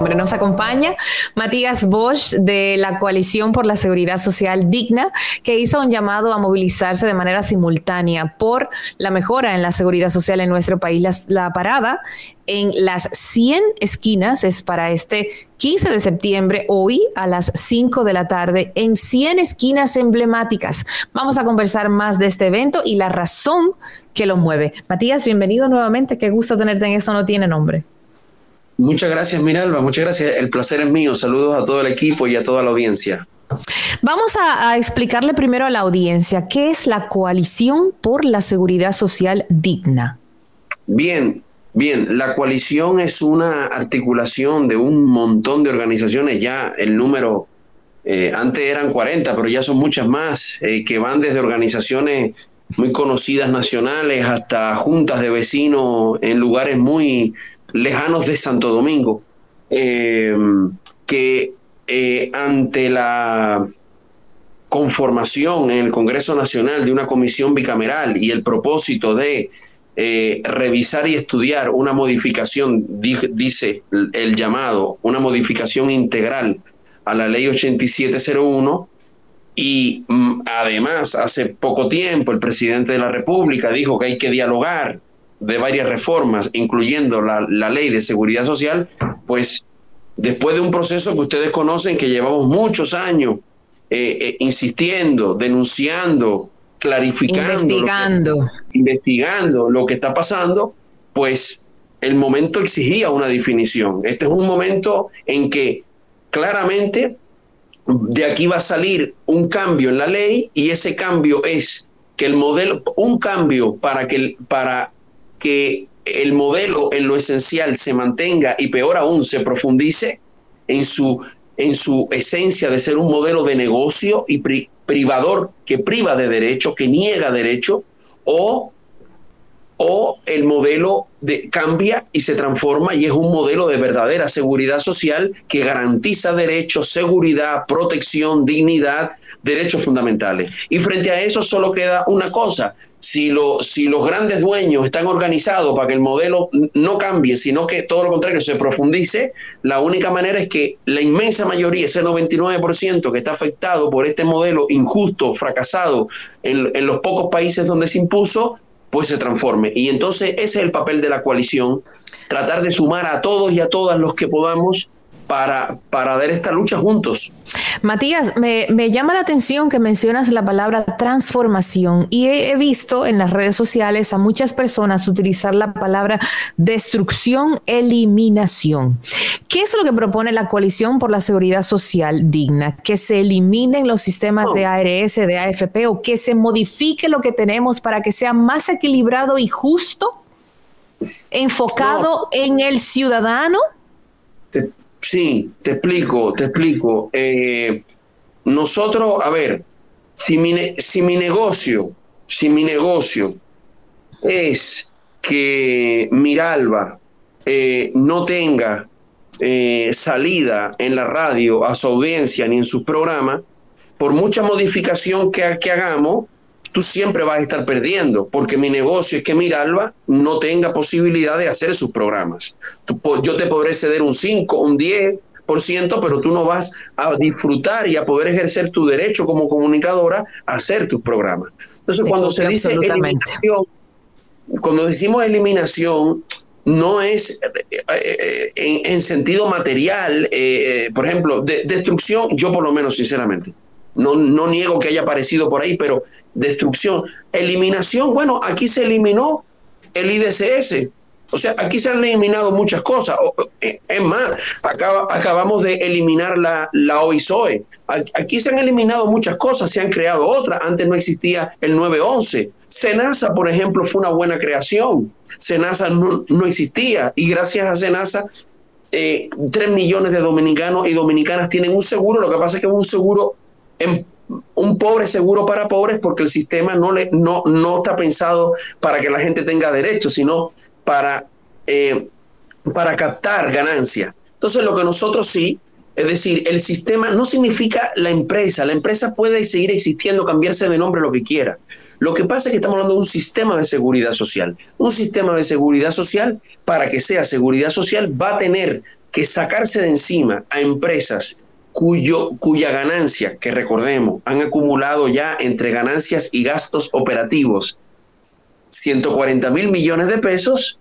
Nos acompaña Matías Bosch de la Coalición por la Seguridad Social Digna, que hizo un llamado a movilizarse de manera simultánea por la mejora en la seguridad social en nuestro país. La, parada en las 100 esquinas es para este 15 de septiembre, hoy a las 5 de la tarde, en 100 esquinas emblemáticas. Vamos a conversar más de este evento y la razón que lo mueve. Matías, bienvenido nuevamente. Qué gusto tenerte en esto, no tiene nombre. Muchas gracias, Miralba. Muchas gracias. El placer es mío. Saludos a todo el equipo y a toda la audiencia. Vamos a, explicarle primero a la audiencia qué es la Coalición por la Seguridad Social Digna. Bien, bien. La coalición es una articulación de un montón de organizaciones. Ya el número, eh, antes eran 40, pero ya son muchas más, eh, que van desde organizaciones muy conocidas nacionales hasta juntas de vecinos en lugares muy lejanos de Santo Domingo, eh, que eh, ante la conformación en el Congreso Nacional de una comisión bicameral y el propósito de eh, revisar y estudiar una modificación, dice el llamado, una modificación integral a la ley 8701, y mm, además hace poco tiempo el presidente de la República dijo que hay que dialogar de varias reformas, incluyendo la, ley de seguridad social, pues después de un proceso que ustedes conocen que llevamos muchos años eh, eh, insistiendo, denunciando, clarificando, investigando. investigando lo que está pasando, pues el momento exigía una definición. Este es un momento en que claramente de aquí va a salir un cambio en la ley y ese cambio es que el modelo, un cambio para que, para que el modelo en lo esencial se mantenga y peor aún se profundice en su, en su esencia de ser un modelo de negocio y privador que priva de derecho, que niega derecho, o, o el modelo de, cambia y se transforma y es un modelo de verdadera seguridad social que garantiza derechos, seguridad, protección, dignidad, derechos fundamentales. Y frente a eso solo queda una cosa, si, lo, si los grandes dueños están organizados para que el modelo no cambie, sino que todo lo contrario se profundice, la única manera es que la inmensa mayoría, ese 99% que está afectado por este modelo injusto, fracasado en, en los pocos países donde se impuso, pues se transforme. Y entonces ese es el papel de la coalición, tratar de sumar a todos y a todas los que podamos para, para dar esta lucha juntos. Matías, me, llama la atención que mencionas la palabra transformación y he, visto en las redes sociales a muchas personas utilizar la palabra destrucción, eliminación. ¿Qué es lo que propone la coalición por la seguridad social digna? ¿Que se eliminen los sistemas de ARS, de AFP o que se modifique lo que tenemos para que sea más equilibrado y justo? enfocado en el ciudadano? Sí, te explico, te explico. Eh, nosotros, a ver, si mi, si mi negocio, si mi negocio es que Miralba eh, no tenga eh, salida en la radio a su audiencia ni en sus programas, por mucha modificación que, que hagamos, tú siempre vas a estar perdiendo, porque mi negocio es que Miralba no tenga posibilidad de hacer sus programas. yo te podré ceder un 5, un 10%, pero tú no vas a disfrutar y a poder ejercer tu derecho como comunicadora a hacer tus programas. Entonces, cuando se dice eliminación, cuando decimos eliminación, no es eh, eh, en, sentido material, eh, por ejemplo, de, destrucción, yo por lo menos, sinceramente, no, no niego que haya aparecido por ahí, pero destrucción. Eliminación, bueno, aquí se eliminó el IDCS, O sea, aquí se han eliminado muchas cosas. Eh, es más, acabamos de eliminar la, la OISOE. Aquí se han eliminado muchas cosas, se han creado otras. Antes no existía el 911. Senasa, por ejemplo, fue una buena creación. Senasa no, no existía y gracias a Senasa eh, 3 millones de dominicanos y dominicanas tienen un seguro. Lo que pasa es que es un seguro en un pobre seguro para pobres porque el sistema no, le, no, no está pensado para que la gente tenga derechos, sino para, eh, para captar ganancia. Entonces lo que nosotros sí, es decir, el sistema no significa la empresa, la empresa puede seguir existiendo, cambiarse de nombre lo que quiera. Lo que pasa es que estamos hablando de un sistema de seguridad social. Un sistema de seguridad social, para que sea seguridad social, va a tener que sacarse de encima a empresas cuyo, cuya ganancia, que recordemos, han acumulado ya entre ganancias y gastos operativos 140 mil millones de pesos,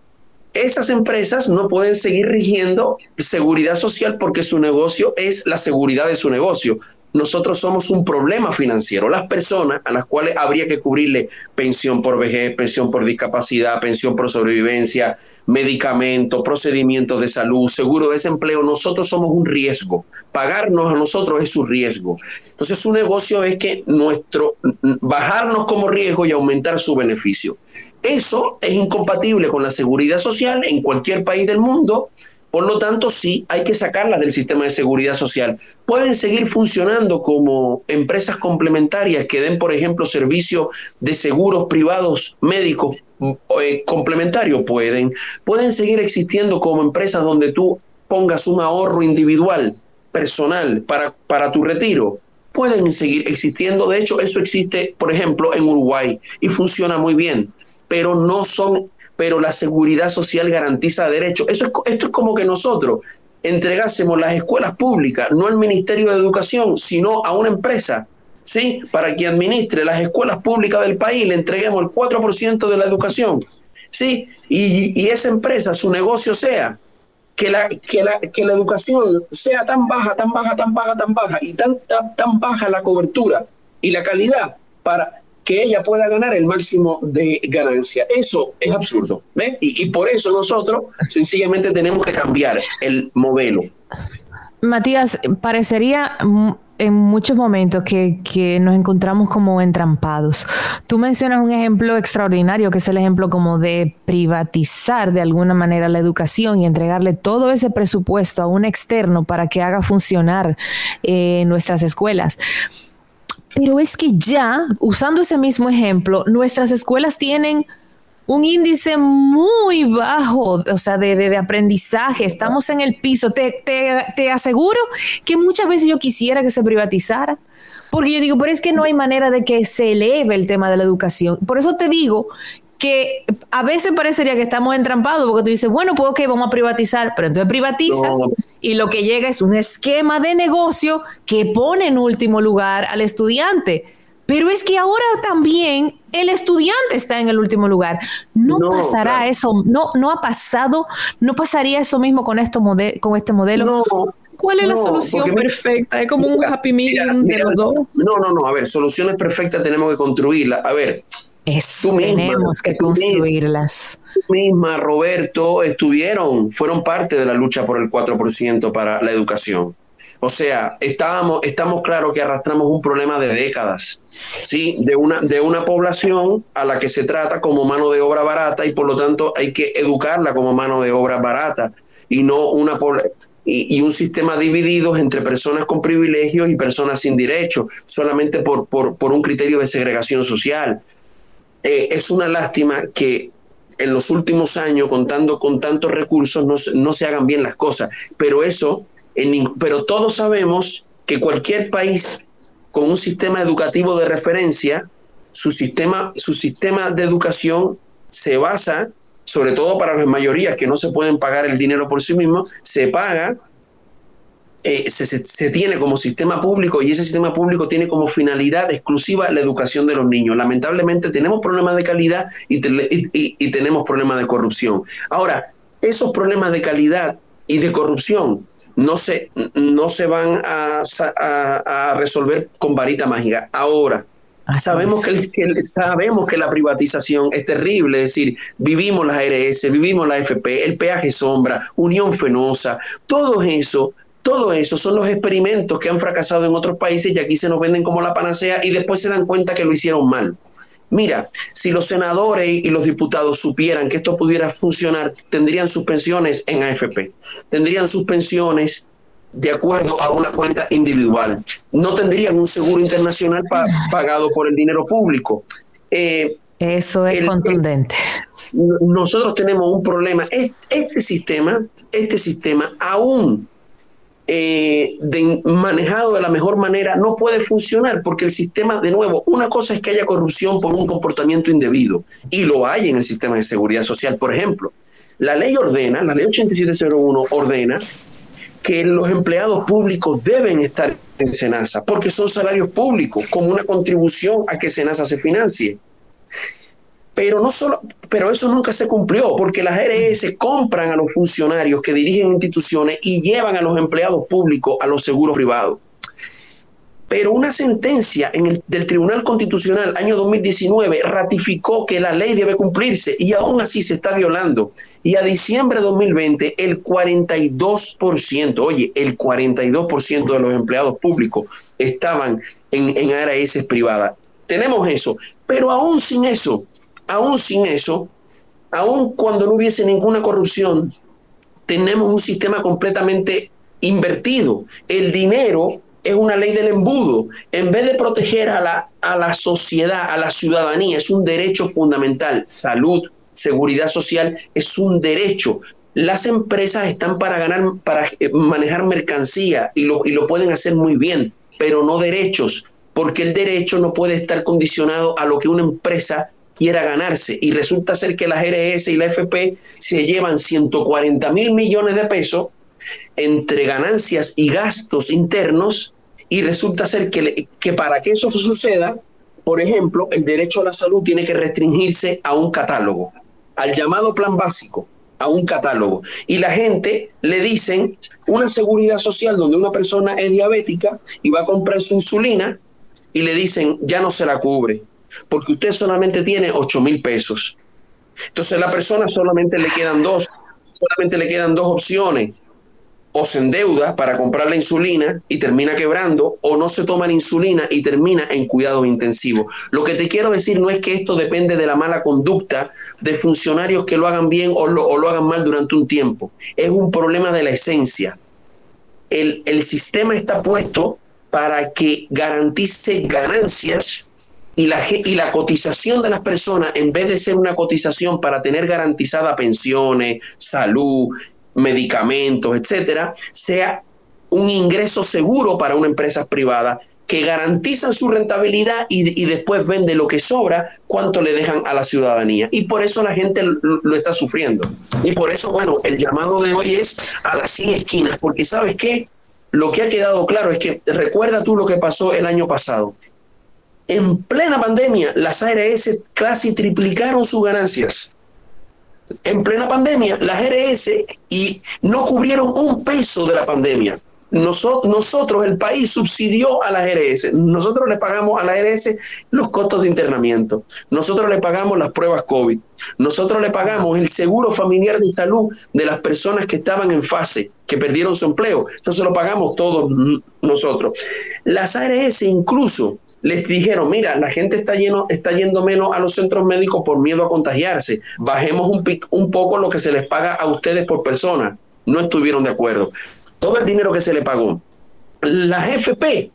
esas empresas no pueden seguir rigiendo seguridad social porque su negocio es la seguridad de su negocio nosotros somos un problema financiero. Las personas a las cuales habría que cubrirle pensión por vejez, pensión por discapacidad, pensión por sobrevivencia, medicamentos, procedimientos de salud, seguro de desempleo, nosotros somos un riesgo. Pagarnos a nosotros es un riesgo. Entonces su negocio es que nuestro bajarnos como riesgo y aumentar su beneficio. Eso es incompatible con la seguridad social en cualquier país del mundo por lo tanto, sí, hay que sacarlas del sistema de seguridad social. Pueden seguir funcionando como empresas complementarias que den, por ejemplo, servicios de seguros privados médicos eh, complementarios. Pueden. Pueden seguir existiendo como empresas donde tú pongas un ahorro individual, personal, para, para tu retiro pueden seguir existiendo. De hecho, eso existe, por ejemplo, en Uruguay y funciona muy bien, pero no son pero la seguridad social garantiza derechos. Eso es, esto es como que nosotros entregásemos las escuelas públicas, no al Ministerio de Educación, sino a una empresa, ¿sí? Para que administre las escuelas públicas del país, le entreguemos el 4% de la educación, ¿sí? Y, y, esa empresa, su negocio sea que la, que, la, que la educación sea tan baja, tan baja, tan baja, tan baja, y tan, tan, tan baja la cobertura y la calidad para que ella pueda ganar el máximo de ganancia. Eso es absurdo. Y, por eso nosotros sencillamente tenemos que cambiar el modelo. Matías, parecería en muchos momentos que, que, nos encontramos como entrampados. Tú mencionas un ejemplo extraordinario, que es el ejemplo como de privatizar de alguna manera la educación y entregarle todo ese presupuesto a un externo para que haga funcionar eh, nuestras escuelas. Pero es que ya, usando ese mismo ejemplo, nuestras escuelas tienen un índice muy bajo, o sea, de, aprendizaje, estamos en el piso. Te, te, aseguro que muchas veces yo quisiera que se privatizara, porque yo digo, pero es que no hay manera de que se eleve el tema de la educación. Por eso te digo que a veces parecería que estamos entrampados porque tú dices, bueno, pues ok, vamos a privatizar, pero entonces privatizas y lo que llega es un esquema de negocio que pone en último lugar al estudiante. Pero es que ahora también el estudiante está en el último lugar. No, pasará eso, no, no ha pasado, no pasaría eso mismo con, esto con este modelo. ¿Cuál es la solución perfecta? Es como un happy medium de los dos. No, no, no. A ver, soluciones perfectas tenemos que construirlas. A ver, eso, tenemos que construirlas. Tú misma, Roberto, estuvieron, fueron parte de la lucha por el 4% para la educación. O sea, estábamos, estamos claros que arrastramos un problema de décadas, ¿sí? De una, de una población a la que se trata como mano de obra barata y por lo tanto hay que educarla como mano de obra barata y no una y, un sistema dividido entre personas con privilegios y personas sin derechos, solamente por, por, por un criterio de segregación social. Eh, es una lástima que en los últimos años, contando con tantos recursos, no, no se hagan bien las cosas. Pero eso, en, pero todos sabemos que cualquier país con un sistema educativo de referencia, su sistema, su sistema de educación se basa, sobre todo para las mayorías que no se pueden pagar el dinero por sí mismos, se paga eh, se, tiene como sistema público y ese sistema público tiene como finalidad exclusiva la educación de los niños. Lamentablemente tenemos problemas de calidad y, tenemos problemas de corrupción. Ahora, esos problemas de calidad y de corrupción no se, no se van a, a resolver con varita mágica. Ahora, Sabemos que, sabemos que la privatización es terrible, es decir, vivimos las ARS, vivimos la FP, el peaje sombra, Unión Fenosa, todo eso, todo eso son los experimentos que han fracasado en otros países y aquí se nos venden como la panacea y después se dan cuenta que lo hicieron mal. Mira, si los senadores y los diputados supieran que esto pudiera funcionar, tendrían sus pensiones en AFP, tendrían sus pensiones de acuerdo a una cuenta individual. No tendrían un seguro internacional pagado por el dinero público. Eh, Eso es contundente. nosotros tenemos un problema. Este, sistema, este sistema, aún eh, manejado de la mejor manera, no puede funcionar porque el sistema, de nuevo, una cosa es que haya corrupción por un comportamiento indebido y lo hay en el sistema de seguridad social. Por ejemplo, la ley ordena, la ley 8701 ordena que los empleados públicos deben estar en Senasa, porque son salarios públicos, como una contribución a que Senasa se financie. Pero, no solo, pero eso nunca se cumplió, porque las RS compran a los funcionarios que dirigen instituciones y llevan a los empleados públicos a los seguros privados. Pero una sentencia en el, del Tribunal Constitucional año 2019 ratificó que la ley debe cumplirse y aún así se está violando. Y a diciembre de 2020 el 42%, oye, el 42% de los empleados públicos estaban en, en ARS privadas. Tenemos eso, pero aún sin eso, aún sin eso, aún cuando no hubiese ninguna corrupción, tenemos un sistema completamente invertido. El dinero es una ley del embudo. En vez de proteger a la, a la sociedad, a la ciudadanía, es un derecho fundamental. Salud, seguridad social es un derecho. Las empresas están para ganar, para eh, manejar mercancía y lo, y lo pueden hacer muy bien, pero no derechos, porque el derecho no puede estar condicionado a lo que una empresa quiera ganarse. Y resulta ser que las RS y la FP se llevan 140 mil millones de pesos entre ganancias y gastos internos y resulta ser que, que para que eso suceda, por ejemplo, el derecho a la salud tiene que restringirse a un catálogo, al llamado plan básico, a un catálogo. Y la gente le dicen una seguridad social donde una persona es diabética y va a comprar su insulina y le dicen ya no se la cubre, porque usted solamente tiene 8 mil pesos. Entonces la persona solamente le quedan dos, solamente le quedan dos opciones o se endeuda para comprar la insulina y termina quebrando, o no se toma la insulina y termina en cuidados intensivos. Lo que te quiero decir no es que esto depende de la mala conducta de funcionarios que lo hagan bien o lo, o lo hagan mal durante un tiempo. Es un problema de la esencia. El, el sistema está puesto para que garantice ganancias y la, y la cotización de las personas, en vez de ser una cotización para tener garantizada pensiones, salud, medicamentos, etcétera, sea un ingreso seguro para una empresa privada que garantizan su rentabilidad y, después vende lo que sobra, cuánto le dejan a la ciudadanía. Y por eso la gente lo, está sufriendo. Y por eso, bueno, el llamado de hoy es a las 100 esquinas, porque sabes qué, lo que ha quedado claro es que recuerda tú lo que pasó el año pasado. En plena pandemia, las ARS casi triplicaron sus ganancias en plena pandemia, las RS y no cubrieron un peso de la pandemia. Nosotros, el país, subsidió a las RS. Nosotros le pagamos a las RS los costos de internamiento. Nosotros le pagamos las pruebas COVID. Nosotros le pagamos el seguro familiar de salud de las personas que estaban en fase, que perdieron su empleo. Entonces lo pagamos todos nosotros. Las ARS incluso les dijeron, mira, la gente está, lleno, está yendo menos a los centros médicos por miedo a contagiarse. Bajemos un, un poco lo que se les paga a ustedes por persona. No estuvieron de acuerdo todo el dinero que se le pagó. Las FP,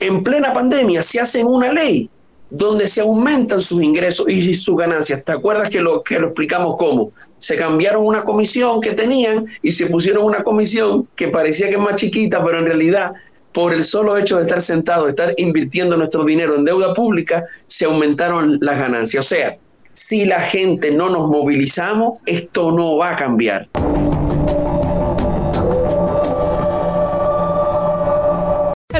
en plena pandemia, se hacen una ley donde se aumentan sus ingresos y sus ganancias. ¿Te acuerdas que lo, que lo explicamos cómo? Se cambiaron una comisión que tenían y se pusieron una comisión que parecía que es más chiquita, pero en realidad por el solo hecho de estar sentado, de estar invirtiendo nuestro dinero en deuda pública, se aumentaron las ganancias. O sea, si la gente no nos movilizamos, esto no va a cambiar.